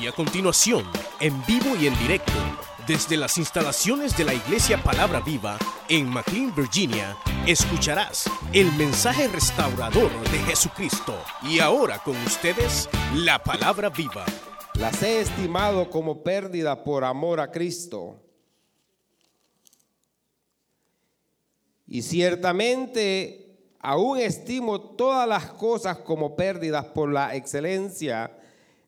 Y a continuación, en vivo y en directo, desde las instalaciones de la Iglesia Palabra Viva en McLean, Virginia, escucharás el mensaje restaurador de Jesucristo. Y ahora con ustedes, la Palabra Viva. Las he estimado como pérdida por amor a Cristo. Y ciertamente aún estimo todas las cosas como pérdidas por la excelencia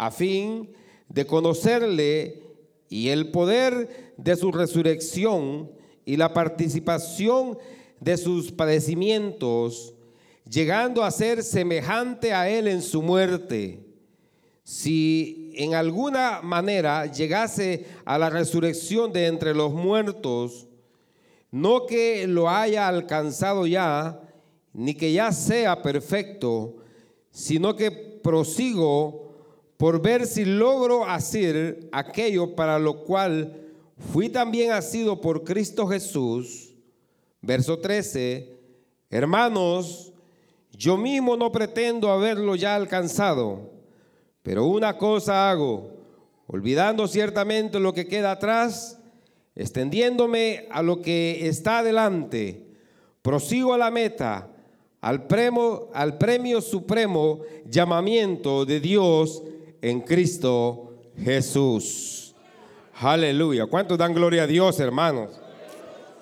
a fin de conocerle y el poder de su resurrección y la participación de sus padecimientos, llegando a ser semejante a él en su muerte. Si en alguna manera llegase a la resurrección de entre los muertos, no que lo haya alcanzado ya, ni que ya sea perfecto, sino que prosigo por ver si logro hacer aquello para lo cual fui también asido por Cristo Jesús. Verso 13, hermanos, yo mismo no pretendo haberlo ya alcanzado, pero una cosa hago, olvidando ciertamente lo que queda atrás, extendiéndome a lo que está adelante, prosigo a la meta, al premio, al premio supremo llamamiento de Dios en Cristo Jesús. Aleluya. ¿Cuántos dan gloria a Dios, hermanos?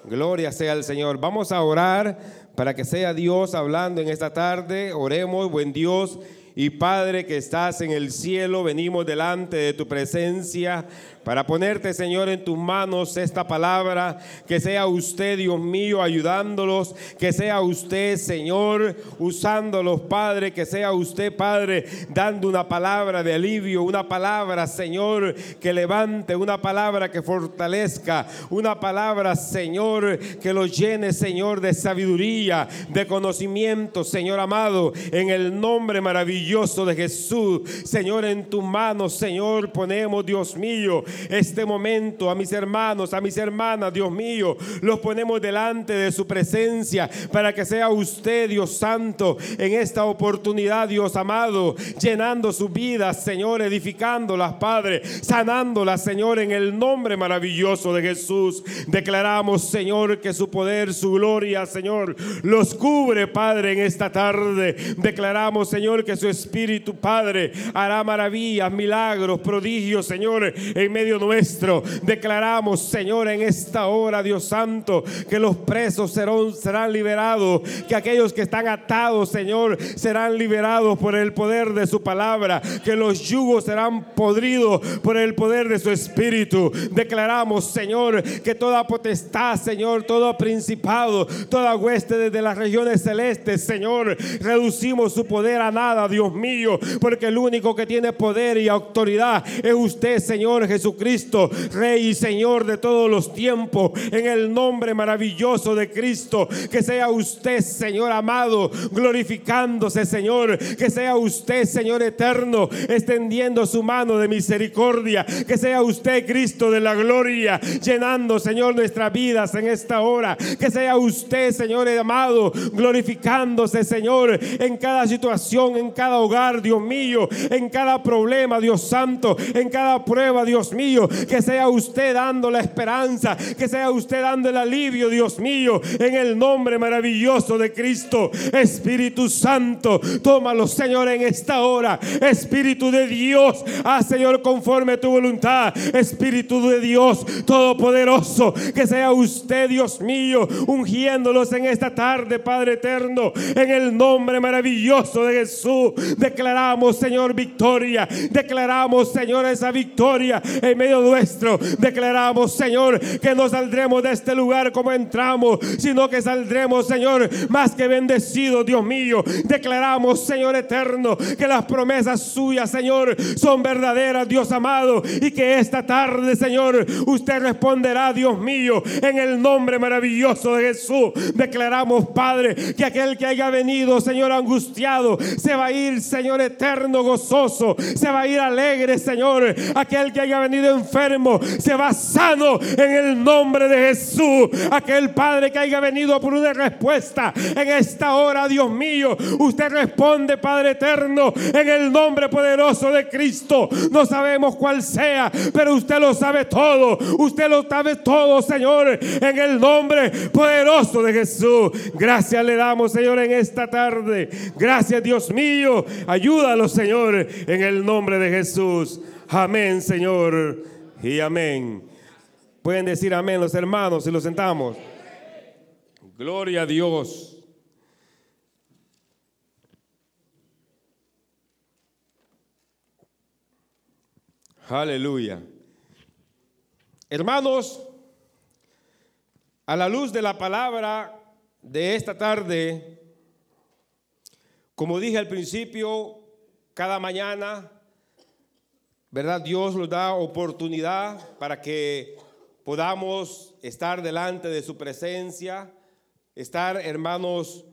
Gloria sea al Señor. Vamos a orar para que sea Dios hablando en esta tarde. Oremos, buen Dios y Padre que estás en el cielo, venimos delante de tu presencia para ponerte, Señor, en tus manos esta palabra, que sea usted, Dios mío, ayudándolos, que sea usted, Señor, usándolos, Padre, que sea usted, Padre, dando una palabra de alivio, una palabra, Señor, que levante, una palabra que fortalezca, una palabra, Señor, que los llene, Señor, de sabiduría, de conocimiento, Señor amado, en el nombre maravilloso de Jesús, Señor, en tus manos, Señor, ponemos, Dios mío, este momento a mis hermanos, a mis hermanas, Dios mío, los ponemos delante de su presencia para que sea usted, Dios Santo, en esta oportunidad, Dios amado, llenando su vida, Señor, edificándolas, Padre, sanándolas, Señor, en el nombre maravilloso de Jesús. Declaramos, Señor, que su poder, su gloria, Señor, los cubre, Padre, en esta tarde. Declaramos, Señor, que su Espíritu, Padre, hará maravillas, milagros, prodigios, Señor, en medio nuestro. Declaramos, Señor, en esta hora, Dios Santo, que los presos serán, serán liberados, que aquellos que están atados, Señor, serán liberados por el poder de su palabra, que los yugos serán podridos por el poder de su espíritu. Declaramos, Señor, que toda potestad, Señor, todo principado, toda hueste desde las regiones celestes, Señor, reducimos su poder a nada, Dios mío, porque el único que tiene poder y autoridad es usted, Señor Jesucristo Cristo, Rey y Señor de todos los tiempos, en el nombre maravilloso de Cristo, que sea usted, Señor amado, glorificándose, Señor, que sea usted, Señor eterno, extendiendo su mano de misericordia, que sea usted, Cristo de la gloria, llenando, Señor, nuestras vidas en esta hora, que sea usted, Señor amado, glorificándose, Señor, en cada situación, en cada hogar, Dios mío, en cada problema, Dios santo, en cada prueba, Dios mío que sea usted dando la esperanza, que sea usted dando el alivio, Dios mío, en el nombre maravilloso de Cristo. Espíritu Santo, tómalo, Señor, en esta hora. Espíritu de Dios, ah, Señor, conforme a tu voluntad. Espíritu de Dios, todopoderoso, que sea usted, Dios mío, ungiéndolos en esta tarde, Padre eterno, en el nombre maravilloso de Jesús. Declaramos, Señor, victoria. Declaramos, Señor, esa victoria en medio nuestro. Declaramos, Señor, que no saldremos de este lugar como entramos, sino que saldremos, Señor, más que bendecidos, Dios mío. Declaramos, Señor eterno, que las promesas suyas, Señor, son verdaderas, Dios amado, y que esta tarde, Señor, usted responderá, Dios mío, en el nombre maravilloso de Jesús. Declaramos, Padre, que aquel que haya venido, Señor, angustiado, se va a ir, Señor eterno, gozoso, se va a ir alegre, Señor. Aquel que haya venido enfermo, se va sano en el nombre de Jesús. Aquel Padre que haya venido por una respuesta en esta hora, Dios mío, usted responde, Padre eterno, en el nombre poderoso de Cristo. No sabemos cuál sea, pero usted lo sabe todo. Usted lo sabe todo, Señor, en el nombre poderoso de Jesús. Gracias le damos, Señor, en esta tarde. Gracias, Dios mío. Ayúdalo, Señor, en el nombre de Jesús. Amén, Señor. Y amén. Pueden decir amén los hermanos si los sentamos. Gloria a Dios. Aleluya. Hermanos, a la luz de la palabra de esta tarde, como dije al principio, cada mañana, ¿verdad? Dios nos da oportunidad para que podamos estar delante de su presencia, estar, hermanos,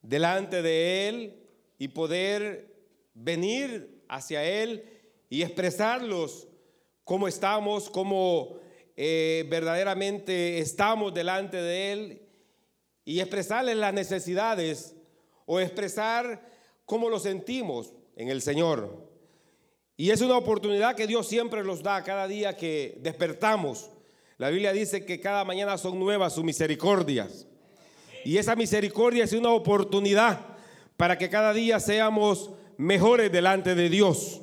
delante de Él y poder venir hacia Él y expresarlos cómo estamos, cómo eh, verdaderamente estamos delante de Él y expresarles las necesidades o expresar cómo lo sentimos en el Señor. Y es una oportunidad que Dios siempre nos da cada día que despertamos. La Biblia dice que cada mañana son nuevas sus misericordias. Y esa misericordia es una oportunidad para que cada día seamos mejores delante de Dios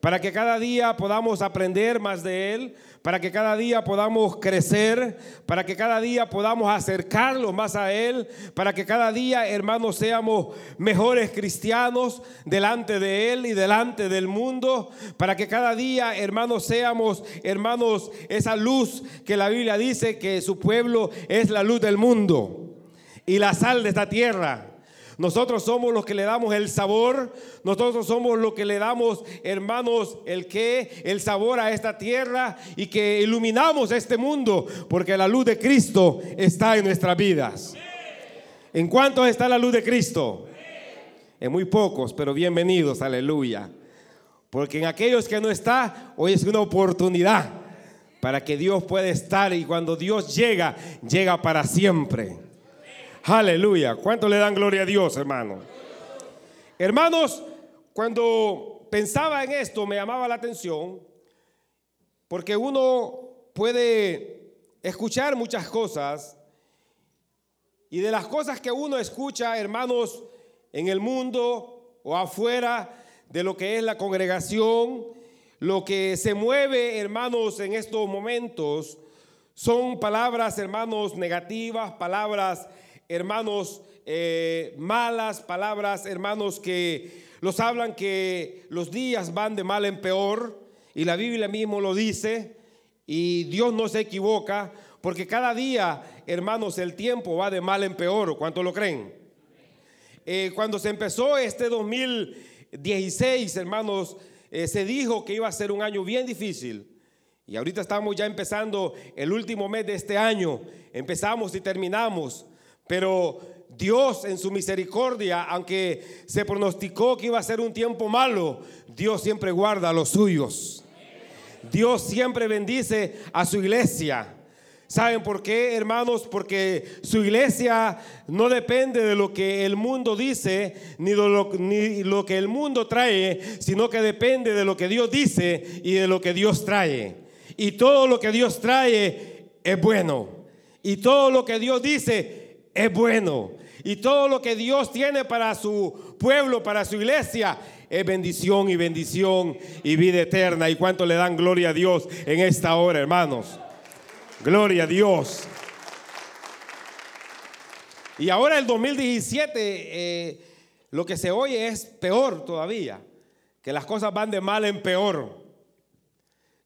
para que cada día podamos aprender más de Él, para que cada día podamos crecer, para que cada día podamos acercarnos más a Él, para que cada día, hermanos, seamos mejores cristianos delante de Él y delante del mundo, para que cada día, hermanos, seamos, hermanos, esa luz que la Biblia dice que su pueblo es la luz del mundo y la sal de esta tierra. Nosotros somos los que le damos el sabor, nosotros somos los que le damos, hermanos, el que, el sabor a esta tierra y que iluminamos este mundo, porque la luz de Cristo está en nuestras vidas. ¿En cuántos está la luz de Cristo? En muy pocos, pero bienvenidos, aleluya. Porque en aquellos que no está, hoy es una oportunidad para que Dios pueda estar y cuando Dios llega, llega para siempre. Aleluya. ¿Cuánto le dan gloria a Dios, hermano? Hermanos, cuando pensaba en esto me llamaba la atención porque uno puede escuchar muchas cosas y de las cosas que uno escucha, hermanos, en el mundo o afuera de lo que es la congregación, lo que se mueve, hermanos, en estos momentos son palabras, hermanos, negativas, palabras hermanos, eh, malas palabras, hermanos, que los hablan que los días van de mal en peor, y la Biblia mismo lo dice, y Dios no se equivoca, porque cada día, hermanos, el tiempo va de mal en peor, ¿cuánto lo creen? Eh, cuando se empezó este 2016, hermanos, eh, se dijo que iba a ser un año bien difícil. Y ahorita estamos ya empezando el último mes de este año. Empezamos y terminamos. Pero Dios en su misericordia, aunque se pronosticó que iba a ser un tiempo malo, Dios siempre guarda a los suyos. Dios siempre bendice a su iglesia. ¿Saben por qué, hermanos? Porque su iglesia no depende de lo que el mundo dice, ni de lo, ni lo que el mundo trae, sino que depende de lo que Dios dice y de lo que Dios trae. Y todo lo que Dios trae es bueno. Y todo lo que Dios dice es bueno. Y todo lo que Dios tiene para su pueblo, para su iglesia, es bendición y bendición y vida eterna. ¿Y cuánto le dan gloria a Dios en esta hora, hermanos? Gloria a Dios. Y ahora el 2017, eh, lo que se oye es peor todavía, que las cosas van de mal en peor,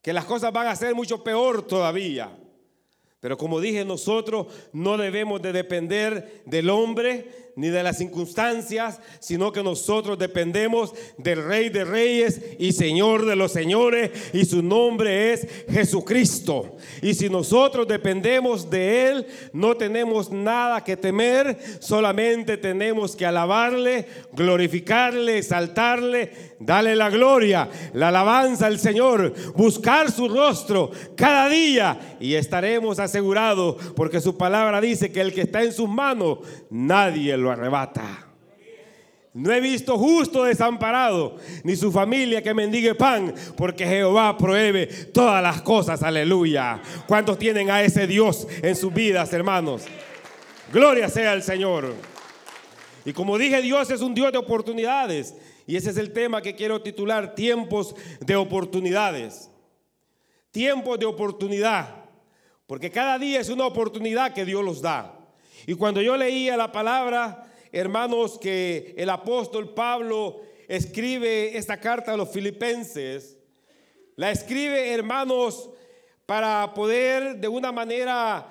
que las cosas van a ser mucho peor todavía. Pero como dije, nosotros no debemos de depender del hombre, ni de las circunstancias, sino que nosotros dependemos del Rey de Reyes y Señor de los Señores, y su nombre es Jesucristo. Y si nosotros dependemos de Él, no tenemos nada que temer, solamente tenemos que alabarle, glorificarle, exaltarle, darle la gloria, la alabanza al Señor, buscar su rostro cada día y estaremos asegurados, porque su palabra dice que el que está en sus manos, nadie lo lo arrebata. No he visto justo desamparado, ni su familia que mendigue pan, porque Jehová prohíbe todas las cosas, aleluya. ¿Cuántos tienen a ese Dios en sus vidas, hermanos? Gloria sea al Señor. Y como dije, Dios es un Dios de oportunidades. Y ese es el tema que quiero titular, tiempos de oportunidades. Tiempos de oportunidad. Porque cada día es una oportunidad que Dios los da. Y cuando yo leía la palabra, hermanos, que el apóstol Pablo escribe esta carta a los filipenses, la escribe, hermanos, para poder de una manera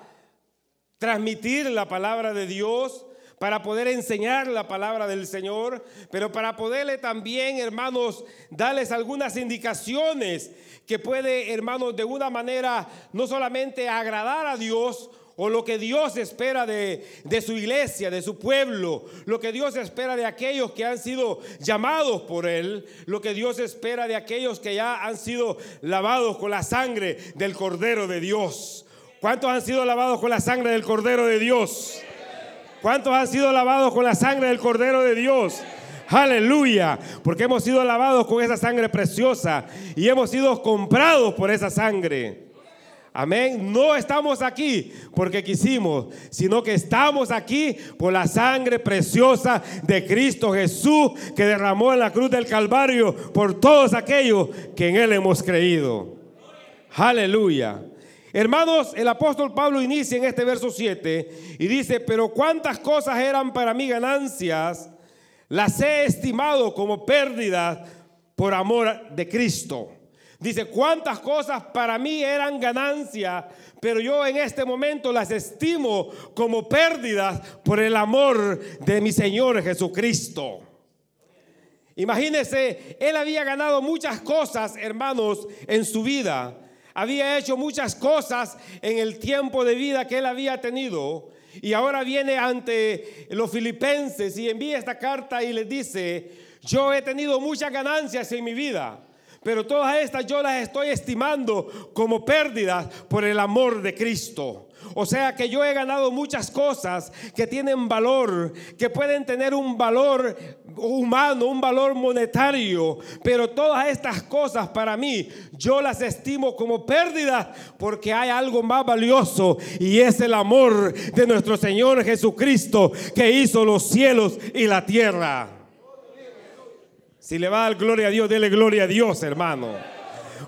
transmitir la palabra de Dios, para poder enseñar la palabra del Señor, pero para poderle también, hermanos, darles algunas indicaciones que puede, hermanos, de una manera no solamente agradar a Dios, o lo que Dios espera de, su iglesia, de su pueblo, lo que Dios espera de aquellos que han sido llamados por Él, lo que Dios espera de aquellos que ya han sido lavados con la sangre del Cordero de Dios. ¿Cuántos han sido lavados con la sangre del Cordero de Dios? ¿Cuántos han sido lavados con la sangre del Cordero de Dios? Aleluya, porque hemos sido lavados con esa sangre preciosa y hemos sido comprados por esa sangre. Amén. No estamos aquí porque quisimos, sino que estamos aquí por la sangre preciosa de Cristo Jesús que derramó en la cruz del Calvario por todos aquellos que en Él hemos creído. Aleluya. Hermanos, el apóstol Pablo inicia en este verso 7 y dice, pero cuántas cosas eran para mí ganancias, las he estimado como pérdidas por amor de Cristo. Dice, cuántas cosas para mí eran ganancia, pero yo en este momento las estimo como pérdidas por el amor de mi Señor Jesucristo. Imagínese, él había ganado muchas cosas, hermanos, en su vida. Había hecho muchas cosas en el tiempo de vida que él había tenido. Y ahora viene ante los filipenses y envía esta carta y les dice, yo he tenido muchas ganancias en mi vida pero todas estas yo las estoy estimando como pérdidas por el amor de Cristo. O sea que yo he ganado muchas cosas que tienen valor, que pueden tener un valor humano, un valor monetario, pero todas estas cosas para mí yo las estimo como pérdidas porque hay algo más valioso y es el amor de nuestro Señor Jesucristo que hizo los cielos y la tierra. Si le va a dar gloria a Dios, dele gloria a Dios, hermano.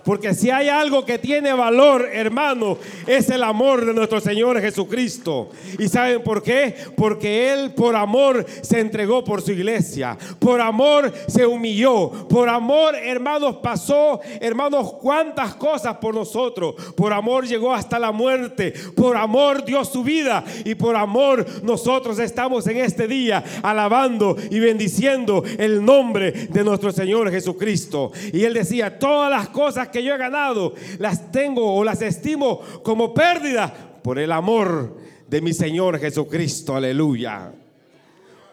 Porque si hay algo que tiene valor, hermano, es el amor de nuestro Señor Jesucristo. ¿Y saben por qué? Porque Él por amor se entregó por su iglesia. Por amor se humilló. Por amor, hermanos, pasó, hermanos, cuántas cosas por nosotros. Por amor llegó hasta la muerte. Por amor dio su vida. Y por amor nosotros estamos en este día alabando y bendiciendo el nombre de nuestro Señor Jesucristo. Y Él decía, todas las cosas que que yo he ganado, las tengo o las estimo como pérdida por el amor de mi Señor Jesucristo. Aleluya.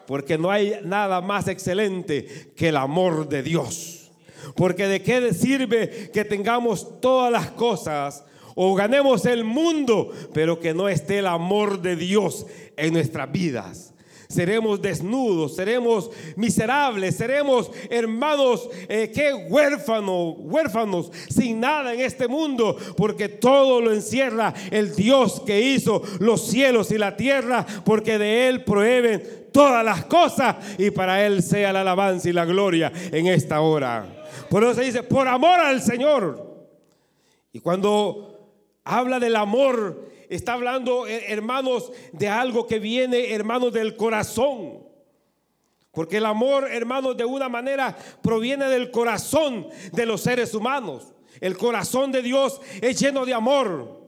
Porque no hay nada más excelente que el amor de Dios. Porque de qué sirve que tengamos todas las cosas o ganemos el mundo, pero que no esté el amor de Dios en nuestras vidas seremos desnudos, seremos miserables, seremos hermanos eh, que huérfanos, huérfanos, sin nada en este mundo, porque todo lo encierra el Dios que hizo los cielos y la tierra, porque de Él prohíben todas las cosas y para Él sea la alabanza y la gloria en esta hora. Por eso se dice, por amor al Señor. Y cuando habla del amor, Está hablando, eh, hermanos, de algo que viene, hermanos, del corazón. Porque el amor, hermanos, de una manera proviene del corazón de los seres humanos. El corazón de Dios es lleno de amor.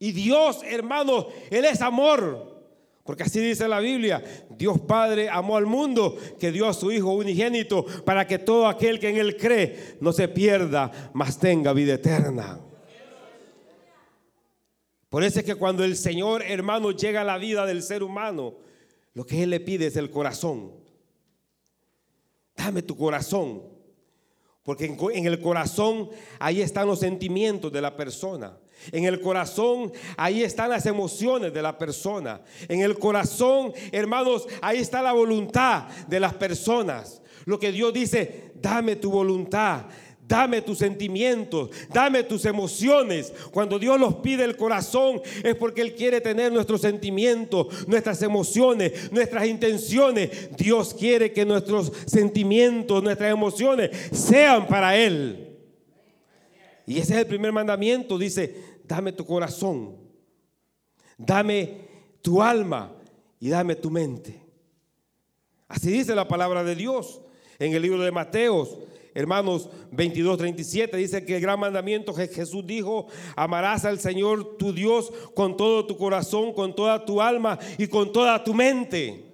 Y Dios, hermano, Él es amor. Porque así dice la Biblia, Dios Padre amó al mundo que dio a su Hijo unigénito para que todo aquel que en Él cree no se pierda, mas tenga vida eterna. Por eso es que cuando el Señor, hermano, llega a la vida del ser humano, lo que Él le pide es el corazón. Dame tu corazón. Porque en, el corazón ahí están los sentimientos de la persona. En el corazón, ahí están las emociones de la persona. En el corazón, hermanos, ahí está la voluntad de las personas. Lo que Dios dice, dame tu voluntad, Dame tus sentimientos, dame tus emociones. Cuando Dios los pide el corazón es porque Él quiere tener nuestros sentimientos, nuestras emociones, nuestras intenciones. Dios quiere que nuestros sentimientos, nuestras emociones sean para Él. Y ese es el primer mandamiento. Dice, dame tu corazón, dame tu alma y dame tu mente. Así dice la palabra de Dios en el libro de Mateos hermanos 22, 37, dice que el gran mandamiento que Jesús dijo, amarás al Señor tu Dios con todo tu corazón, con toda tu alma y con toda tu mente.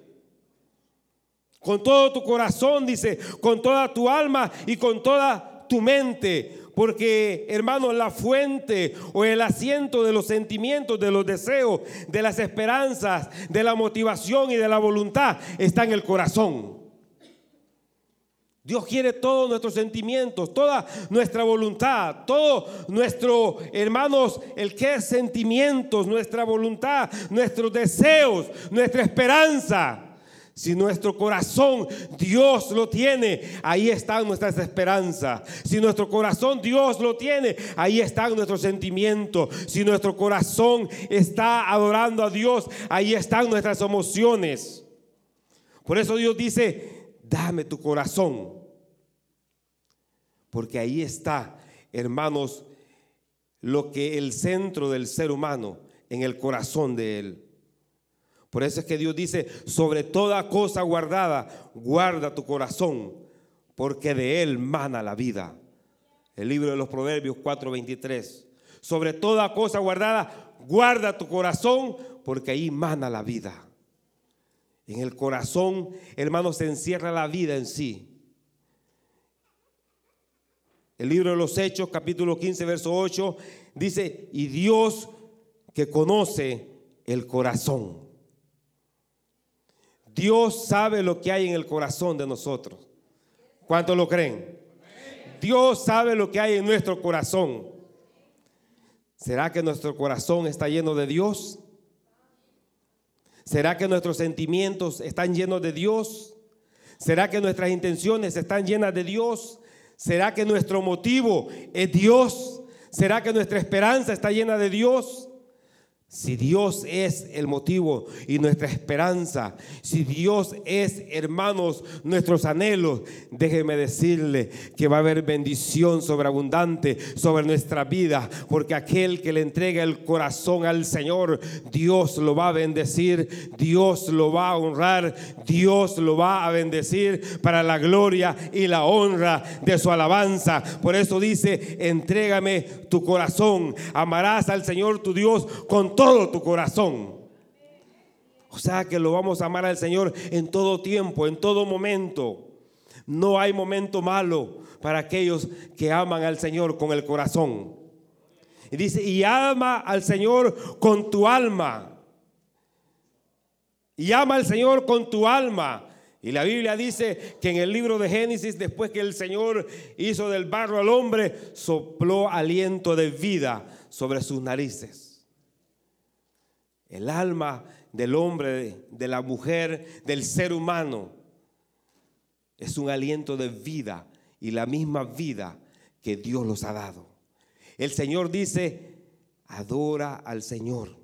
Con todo tu corazón, dice, con toda tu alma y con toda tu mente. Porque, hermanos, la fuente o el asiento de los sentimientos, de los deseos, de las esperanzas, de la motivación y de la voluntad está en el corazón. Dios quiere todos nuestros sentimientos, toda nuestra voluntad, todo nuestro, hermanos, el que sentimientos, nuestra voluntad, nuestros deseos, nuestra esperanza. Si nuestro corazón Dios lo tiene, ahí están nuestras esperanzas. Si nuestro corazón Dios lo tiene, ahí están nuestros sentimientos. Si nuestro corazón está adorando a Dios, ahí están nuestras emociones. Por eso Dios dice, dame tu corazón. Porque ahí está, hermanos, lo que el centro del ser humano, en el corazón de él. Por eso es que Dios dice, sobre toda cosa guardada, guarda tu corazón, porque de él mana la vida. El libro de los Proverbios 4:23. Sobre toda cosa guardada, guarda tu corazón, porque ahí mana la vida. En el corazón, hermanos, se encierra la vida en sí. El libro de los Hechos, capítulo 15, verso 8, dice, y Dios que conoce el corazón. Dios sabe lo que hay en el corazón de nosotros. ¿Cuántos lo creen? Dios sabe lo que hay en nuestro corazón. ¿Será que nuestro corazón está lleno de Dios? ¿Será que nuestros sentimientos están llenos de Dios? ¿Será que nuestras intenciones están llenas de Dios? ¿Será que nuestro motivo es Dios? ¿Será que nuestra esperanza está llena de Dios? Si Dios es el motivo y nuestra esperanza, si Dios es, hermanos, nuestros anhelos, déjeme decirle que va a haber bendición sobreabundante sobre nuestra vida, porque aquel que le entrega el corazón al Señor, Dios lo va a bendecir, Dios lo va a honrar, Dios lo va a bendecir para la gloria y la honra de su alabanza. Por eso dice, entrégame tu corazón, amarás al Señor tu Dios con todo tu corazón. O sea que lo vamos a amar al Señor en todo tiempo, en todo momento. No hay momento malo para aquellos que aman al Señor con el corazón. Y dice, y ama al Señor con tu alma. Y ama al Señor con tu alma. Y la Biblia dice que en el libro de Génesis, después que el Señor hizo del barro al hombre, sopló aliento de vida sobre sus narices. El alma del hombre, de la mujer, del ser humano, es un aliento de vida y la misma vida que Dios los ha dado. El Señor dice, adora al Señor,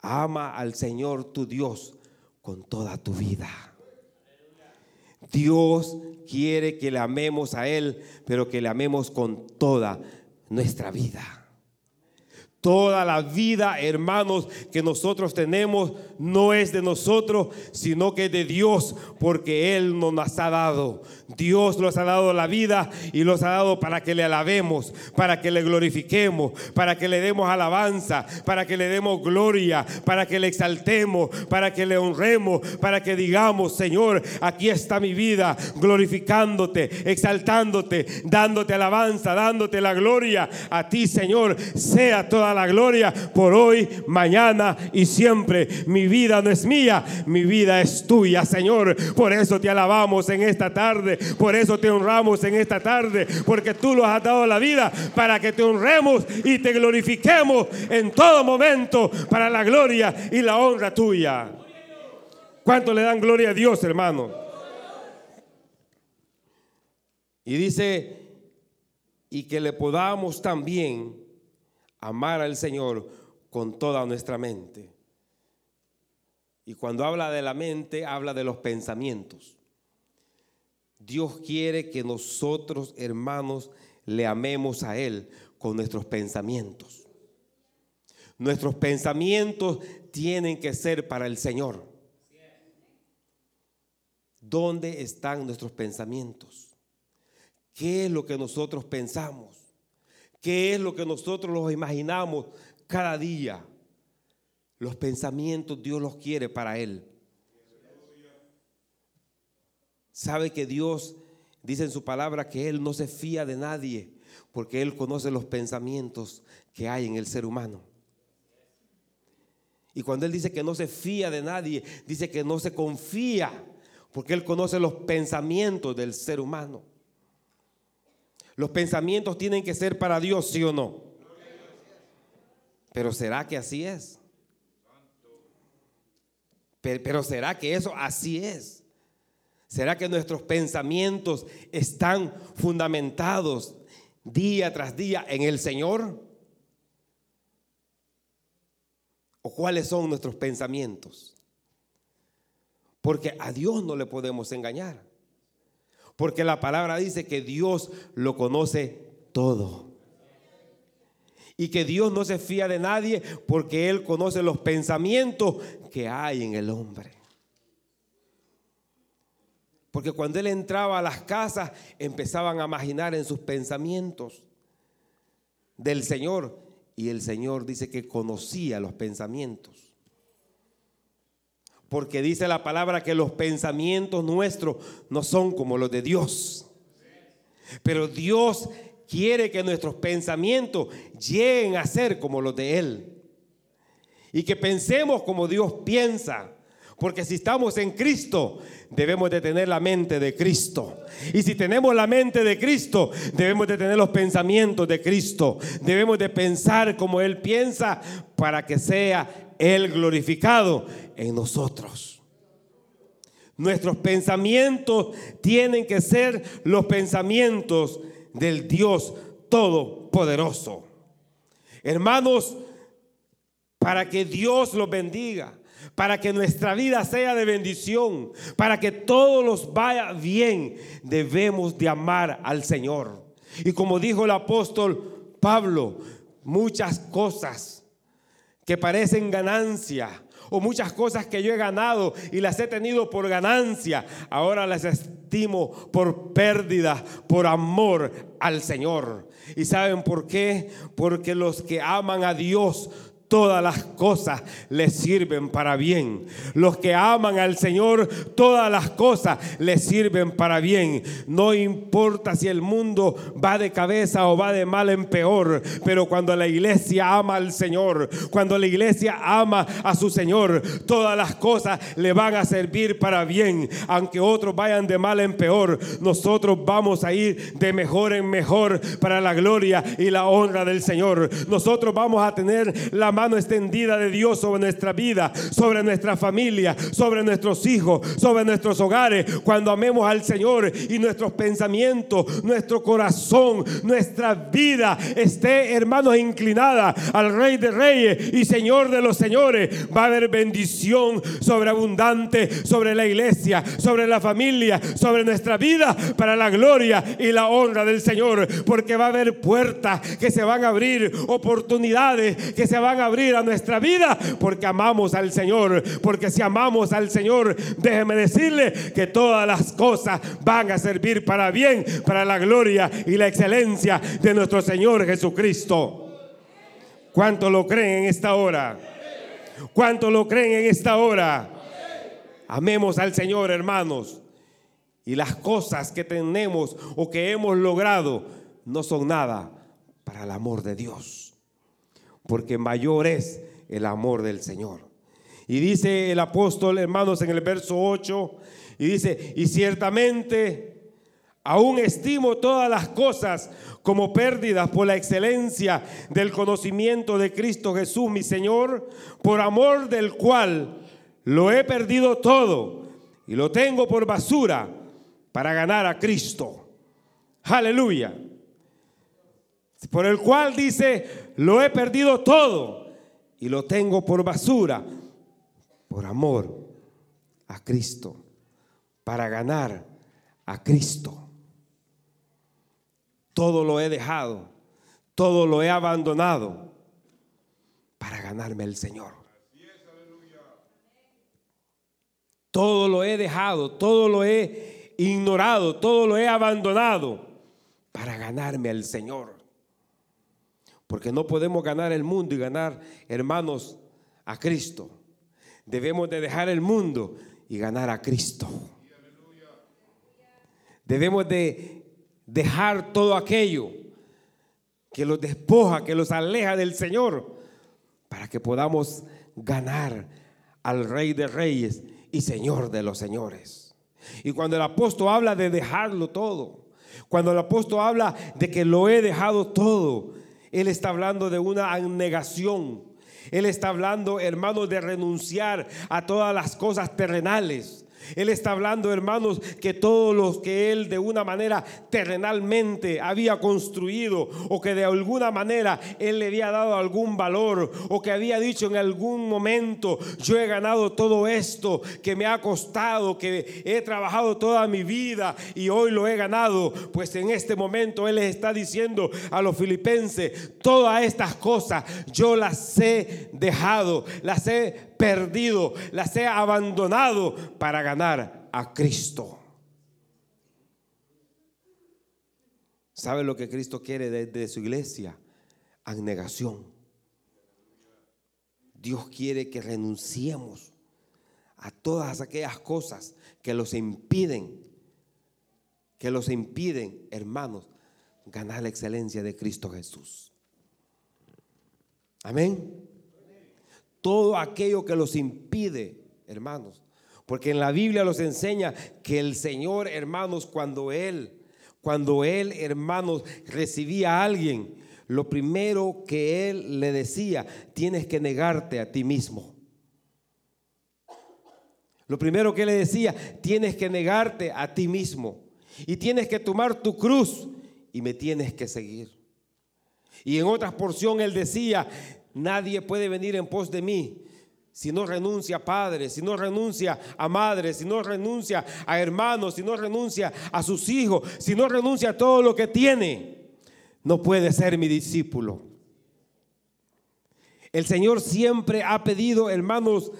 ama al Señor tu Dios con toda tu vida. Dios quiere que le amemos a Él, pero que le amemos con toda nuestra vida. Toda la vida, hermanos, que nosotros tenemos no es de nosotros, sino que es de Dios, porque Él nos ha dado. Dios nos ha dado la vida y nos ha dado para que le alabemos, para que le glorifiquemos, para que le demos alabanza, para que le demos gloria, para que le exaltemos, para que le honremos, para que digamos, Señor, aquí está mi vida, glorificándote, exaltándote, dándote alabanza, dándote la gloria a ti, Señor. Sea toda la gloria por hoy, mañana y siempre. Mi vida no es mía, mi vida es tuya, Señor. Por eso te alabamos en esta tarde, por eso te honramos en esta tarde, porque tú nos has dado la vida para que te honremos y te glorifiquemos en todo momento para la gloria y la honra tuya. ¿Cuánto le dan gloria a Dios, hermano? Y dice, y que le podamos también amar al Señor con toda nuestra mente. Y cuando habla de la mente, habla de los pensamientos. Dios quiere que nosotros, hermanos, le amemos a Él con nuestros pensamientos. Nuestros pensamientos tienen que ser para el Señor. ¿Dónde están nuestros pensamientos? ¿Qué es lo que nosotros pensamos? ¿Qué es lo que nosotros nos imaginamos cada día? Los pensamientos Dios los quiere para Él. Sabe que Dios dice en su palabra que Él no se fía de nadie porque Él conoce los pensamientos que hay en el ser humano. Y cuando Él dice que no se fía de nadie, dice que no se confía porque Él conoce los pensamientos del ser humano. Los pensamientos tienen que ser para Dios, sí o no. Pero ¿será que así es? Pero, ¿será que eso así es? ¿Será que nuestros pensamientos están fundamentados día tras día en el Señor? ¿O cuáles son nuestros pensamientos? Porque a Dios no le podemos engañar. Porque la palabra dice que Dios lo conoce todo. Y que Dios no se fía de nadie porque Él conoce los pensamientos que hay en el hombre. Porque cuando Él entraba a las casas empezaban a imaginar en sus pensamientos del Señor. Y el Señor dice que conocía los pensamientos. Porque dice la palabra que los pensamientos nuestros no son como los de Dios. Pero Dios quiere que nuestros pensamientos lleguen a ser como los de Él. Y que pensemos como Dios piensa. Porque si estamos en Cristo, debemos de tener la mente de Cristo. Y si tenemos la mente de Cristo, debemos de tener los pensamientos de Cristo. Debemos de pensar como Él piensa para que sea el glorificado en nosotros. Nuestros pensamientos tienen que ser los pensamientos del Dios Todopoderoso. Hermanos, para que Dios los bendiga, para que nuestra vida sea de bendición, para que todos los vaya bien, debemos de amar al Señor. Y como dijo el apóstol Pablo, muchas cosas que parecen ganancia o muchas cosas que yo he ganado y las he tenido por ganancia, ahora las estimo por pérdida, por amor al Señor. ¿Y saben por qué? Porque los que aman a Dios, todas las cosas les sirven para bien. Los que aman al Señor, todas las cosas les sirven para bien. No importa si el mundo va de cabeza o va de mal en peor, pero cuando la iglesia ama al Señor, cuando la iglesia ama a su Señor, todas las cosas le van a servir para bien. Aunque otros vayan de mal en peor, nosotros vamos a ir de mejor en mejor para la gloria y la honra del Señor. Nosotros vamos a tener la mano extendida de Dios sobre nuestra vida, sobre nuestra familia, sobre nuestros hijos, sobre nuestros hogares. Cuando amemos al Señor y nuestros pensamientos, nuestro corazón, nuestra vida esté, hermanos, inclinada al Rey de Reyes y Señor de los Señores, va a haber bendición sobreabundante sobre la iglesia, sobre la familia, sobre nuestra vida para la gloria y la honra del Señor, porque va a haber puertas que se van a abrir, oportunidades que se van a abrir a nuestra vida, porque amamos al Señor, porque si amamos al Señor, déjeme decirle que todas las cosas van a servir para bien, para la gloria y la excelencia de nuestro Señor Jesucristo. ¿Cuánto lo creen en esta hora? ¿Cuánto lo creen en esta hora? Amemos al Señor, hermanos. Y las cosas que tenemos o que hemos logrado no son nada para el amor de Dios. Porque mayor es el amor del Señor. Y dice el apóstol, hermanos, en el verso 8, y dice, y ciertamente aún estimo todas las cosas como pérdidas por la excelencia del conocimiento de Cristo Jesús, mi Señor, por amor del cual lo he perdido todo y lo tengo por basura para ganar a Cristo. Aleluya. Por el cual dice, lo he perdido todo y lo tengo por basura por amor a Cristo, para ganar a Cristo. Todo lo he dejado, todo lo he abandonado para ganarme el Señor. Todo lo he dejado, todo lo he ignorado, todo lo he abandonado para ganarme al Señor. Porque no podemos ganar el mundo y ganar, hermanos, a Cristo. Debemos de dejar el mundo y ganar a Cristo. Debemos de dejar todo aquello que los despoja, que los aleja del Señor, para que podamos ganar al Rey de Reyes y Señor de los Señores. Y cuando el apóstol habla de dejarlo todo, cuando el apóstol habla de que lo he dejado todo, él está hablando de una negación. Él está hablando, hermanos, de renunciar a todas las cosas terrenales. Él está hablando, hermanos, que todos los que él de una manera terrenalmente había construido o que de alguna manera él le había dado algún valor o que había dicho en algún momento, yo he ganado todo esto que me ha costado, que he trabajado toda mi vida y hoy lo he ganado, pues en este momento él les está diciendo a los filipenses, todas estas cosas yo las he dejado, las he perdido, las he abandonado para ganar a Cristo. ¿Sabe lo que Cristo quiere desde su iglesia? Abnegación. Dios quiere que renunciemos a todas aquellas cosas que los impiden, que los impiden, hermanos, ganar la excelencia de Cristo Jesús. Amén todo aquello que los impide, hermanos. Porque en la Biblia los enseña que el Señor, hermanos, cuando Él, cuando Él, hermanos, recibía a alguien, lo primero que Él le decía, tienes que negarte a ti mismo. Lo primero que le decía, tienes que negarte a ti mismo. Y tienes que tomar tu cruz y me tienes que seguir. Y en otra porción él decía, Nadie puede venir en pos de mí si no renuncia a padre, si no renuncia a madre, si no renuncia a hermanos, si no renuncia a sus hijos, si no renuncia a todo lo que tiene. No puede ser mi discípulo. El Señor siempre ha pedido, hermanos,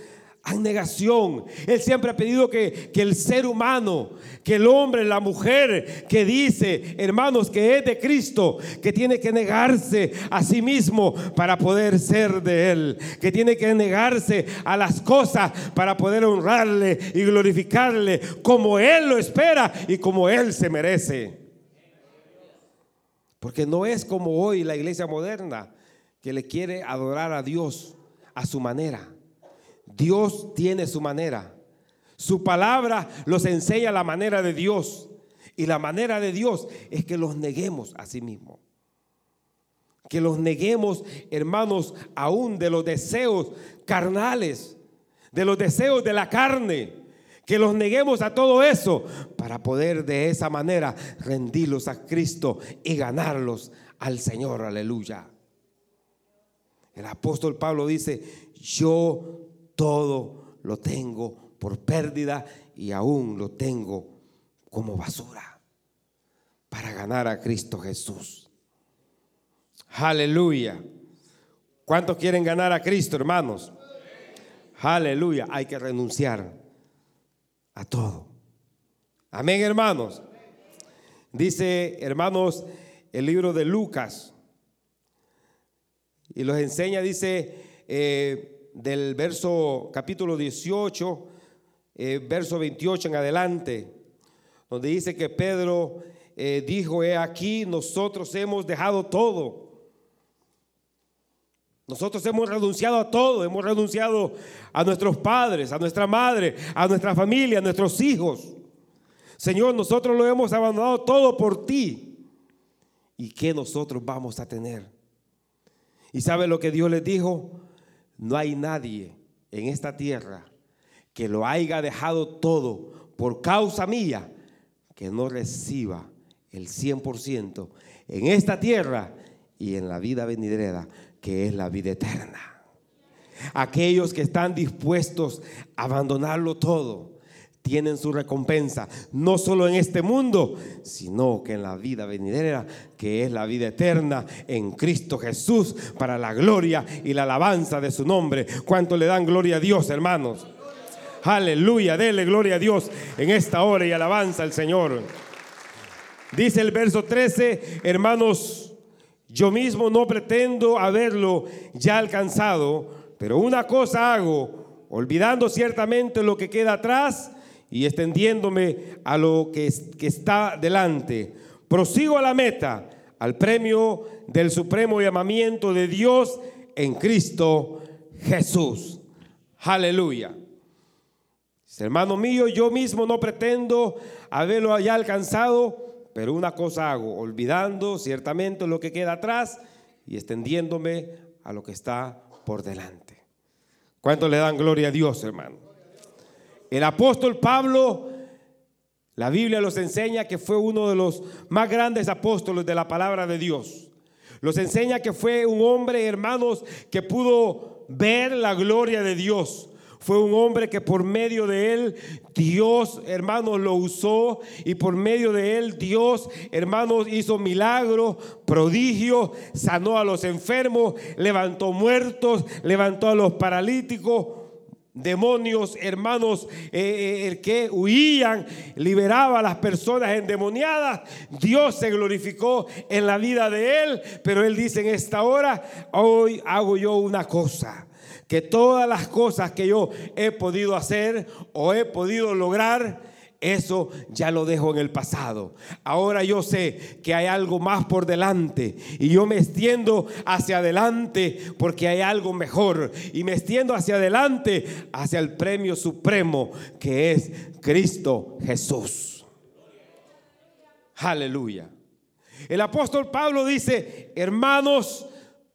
negación. Él siempre ha pedido que, que, el ser humano, que el hombre, la mujer que dice, hermanos, que es de Cristo, que tiene que negarse a sí mismo para poder ser de Él, que tiene que negarse a las cosas para poder honrarle y glorificarle como Él lo espera y como Él se merece. Porque no es como hoy la iglesia moderna que le quiere adorar a Dios a su manera. Dios tiene su manera. Su palabra los enseña la manera de Dios. Y la manera de Dios es que los neguemos a sí mismos. que los neguemos, hermanos, aún de los deseos carnales, de los deseos de la carne, que los neguemos a todo eso para poder de esa manera rendirlos a Cristo y ganarlos al Señor, aleluya. El apóstol Pablo dice, yo todo lo tengo por pérdida y aún lo tengo como basura para ganar a Cristo Jesús. Aleluya. ¿Cuántos quieren ganar a Cristo, hermanos? Aleluya. Hay que renunciar a todo. Amén, hermanos. Dice, hermanos, el libro de Lucas. Y los enseña, dice, eh, del verso capítulo 18, eh, verso 28 en adelante, donde dice que Pedro eh, dijo, he aquí, nosotros hemos dejado todo nosotros hemos renunciado a todo, hemos renunciado a nuestros padres, a nuestra madre, a nuestra familia, a nuestros hijos. Señor, nosotros lo hemos abandonado todo por ti. ¿Y qué nosotros vamos a tener? ¿Y sabe lo que Dios les dijo? No hay nadie en esta tierra que lo haya dejado todo por causa mía que no reciba el 100% en esta tierra y en la vida venidera que es la vida eterna. Aquellos que están dispuestos a abandonarlo todo tienen su recompensa, no solo en este mundo, sino que en la vida venidera, que es la vida eterna en Cristo Jesús, para la gloria y la alabanza de su nombre. ¿Cuánto le dan gloria a Dios, hermanos? Aleluya, dele gloria a Dios en esta hora y alabanza al Señor. Dice el verso 13, hermanos, yo mismo no pretendo haberlo ya alcanzado, pero una cosa hago, olvidando ciertamente lo que queda atrás y extendiéndome a lo que, está delante. Prosigo a la meta, al premio del supremo llamamiento de Dios en Cristo Jesús. Aleluya. Hermano mío, yo mismo no pretendo haberlo ya alcanzado, pero una cosa hago, olvidando ciertamente lo que queda atrás y extendiéndome a lo que está por delante. ¿Cuánto le dan gloria a Dios, hermano? El apóstol Pablo, la Biblia los enseña que fue uno de los más grandes apóstoles de la palabra de Dios. Los enseña que fue un hombre, hermanos, que pudo ver la gloria de Dios. Fue un hombre que por medio de él Dios, hermanos, lo usó y por medio de él Dios, hermanos, hizo milagros, prodigios, sanó a los enfermos, levantó muertos, levantó a los paralíticos demonios, hermanos, eh, eh, el que huían, liberaba a las personas endemoniadas. Dios se glorificó en la vida de él, pero él dice en esta hora, hoy hago yo una cosa que todas las cosas que yo he podido hacer o he podido lograr, eso ya lo dejo en el pasado. Ahora yo sé que hay algo más por delante y yo me extiendo hacia adelante porque hay algo mejor y me extiendo hacia adelante hacia el premio supremo que es Cristo Jesús. Aleluya. El apóstol Pablo dice, hermanos,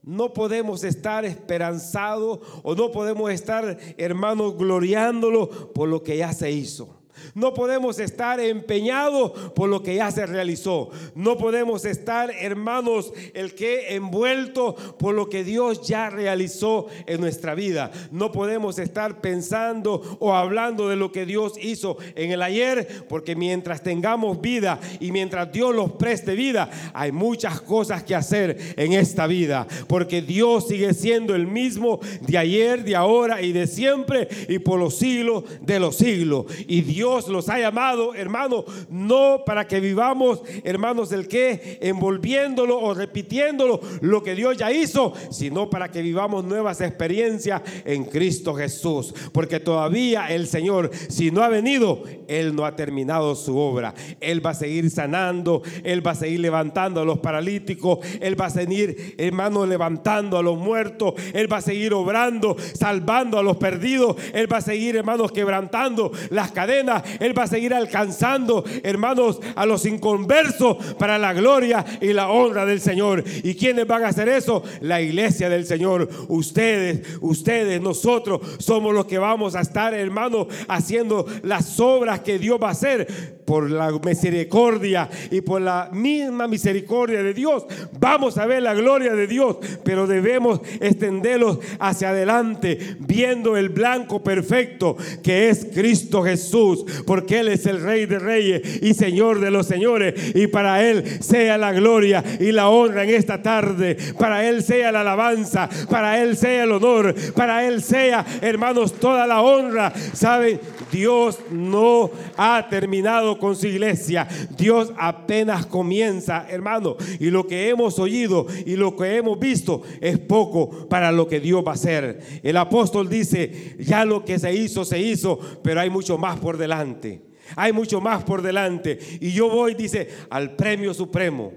no podemos estar esperanzados o no podemos estar, hermanos, gloriándolo por lo que ya se hizo. No podemos estar empeñados por lo que ya se realizó. No podemos estar, hermanos, el que envuelto por lo que Dios ya realizó en nuestra vida. No podemos estar pensando o hablando de lo que Dios hizo en el ayer, porque mientras tengamos vida y mientras Dios los preste vida, hay muchas cosas que hacer en esta vida, porque Dios sigue siendo el mismo de ayer, de ahora y de siempre y por los siglos de los siglos. Y Dios Dios los ha llamado, hermano, no para que vivamos, hermanos, del que envolviéndolo o repitiéndolo lo que Dios ya hizo, sino para que vivamos nuevas experiencias en Cristo Jesús. Porque todavía el Señor, si no ha venido, Él no ha terminado su obra. Él va a seguir sanando, Él va a seguir levantando a los paralíticos, Él va a seguir, hermano, levantando a los muertos, Él va a seguir obrando, salvando a los perdidos, Él va a seguir, hermanos, quebrantando las cadenas Él va a seguir alcanzando, hermanos, a los inconversos para la gloria y la honra del Señor. ¿Y quiénes van a hacer eso? La iglesia del Señor. Ustedes, ustedes, nosotros somos los que vamos a estar, hermanos, haciendo las obras que Dios va a hacer por la misericordia y por la misma misericordia de Dios. Vamos a ver la gloria de Dios, pero debemos extenderlos hacia adelante, viendo el blanco perfecto que es Cristo Jesús, porque Él es el Rey de Reyes y Señor de los Señores, y para Él sea la gloria y la honra en esta tarde, para Él sea la alabanza, para Él sea el honor, para Él sea, hermanos, toda la honra. ¿Saben? Dios no ha terminado con su iglesia. Dios apenas comienza, hermano. Y lo que hemos oído y lo que hemos visto es poco para lo que Dios va a hacer. El apóstol dice, ya lo que se hizo, se hizo, pero hay mucho más por delante. Hay mucho más por delante. Y yo voy, dice, al premio supremo,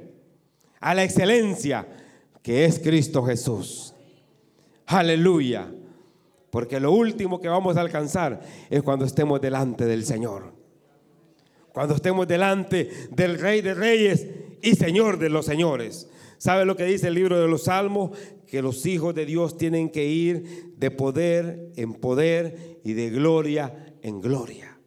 a la excelencia que es Cristo Jesús. Aleluya. Porque lo último que vamos a alcanzar es cuando estemos delante del Señor. Cuando estemos delante del Rey de Reyes y Señor de los Señores. ¿Sabe lo que dice el libro de los Salmos? Que los hijos de Dios tienen que ir de poder en poder y de gloria en gloria.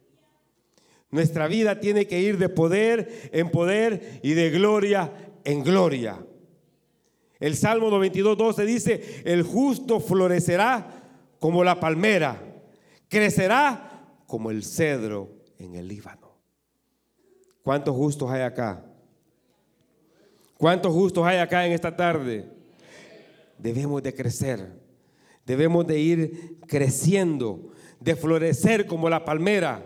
Nuestra vida tiene que ir de poder en poder y de gloria en gloria. El Salmo 92, 12 dice, el justo florecerá como la palmera, crecerá como el cedro en el Líbano. ¿Cuántos justos hay acá? ¿Cuántos justos hay acá en esta tarde? Debemos de crecer, debemos de ir creciendo, de florecer como la palmera.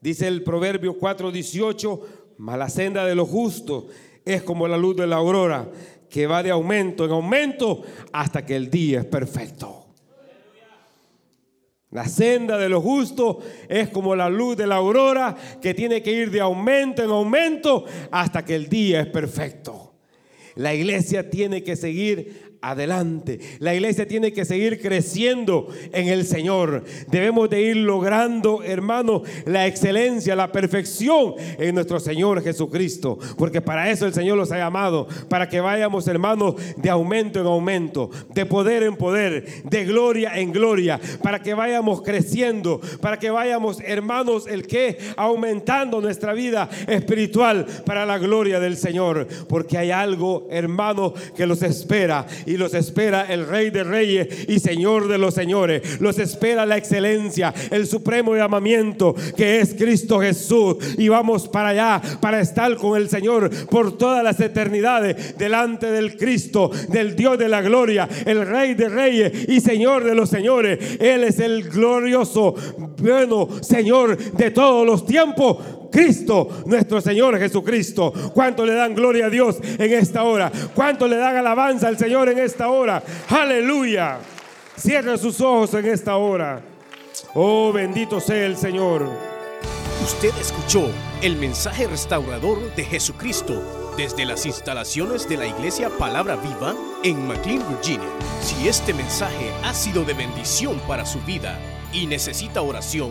Dice el Proverbio 4:18, mas la senda de los justos es como la luz de la aurora, que va de aumento en aumento hasta que el día es perfecto. La senda de los justos es como la luz de la aurora que tiene que ir de aumento en aumento hasta que el día es perfecto. La iglesia tiene que seguir adelante. La iglesia tiene que seguir creciendo en el Señor. Debemos de ir logrando, hermano, la excelencia, la perfección en nuestro Señor Jesucristo. Porque para eso el Señor los ha llamado. Para que vayamos, hermanos, de aumento en aumento, de poder en poder, de gloria en gloria. Para que vayamos creciendo. Para que vayamos, hermanos, el que aumentando nuestra vida espiritual para la gloria del Señor. Porque hay algo, hermano, que los espera y los espera el Rey de Reyes y Señor de los Señores. Los espera la excelencia, el supremo llamamiento que es Cristo Jesús. Y vamos para allá, para estar con el Señor por todas las eternidades, delante del Cristo, del Dios de la gloria, el Rey de Reyes y Señor de los Señores. Él es el glorioso, bueno Señor de todos los tiempos Cristo, nuestro Señor Jesucristo. ¿Cuánto le dan gloria a Dios en esta hora? ¿Cuánto le dan alabanza al Señor en esta hora? Aleluya. Cierra sus ojos en esta hora. Oh, bendito sea el Señor. Usted escuchó el mensaje restaurador de Jesucristo desde las instalaciones de la iglesia Palabra Viva en McLean, Virginia. Si este mensaje ha sido de bendición para su vida y necesita oración,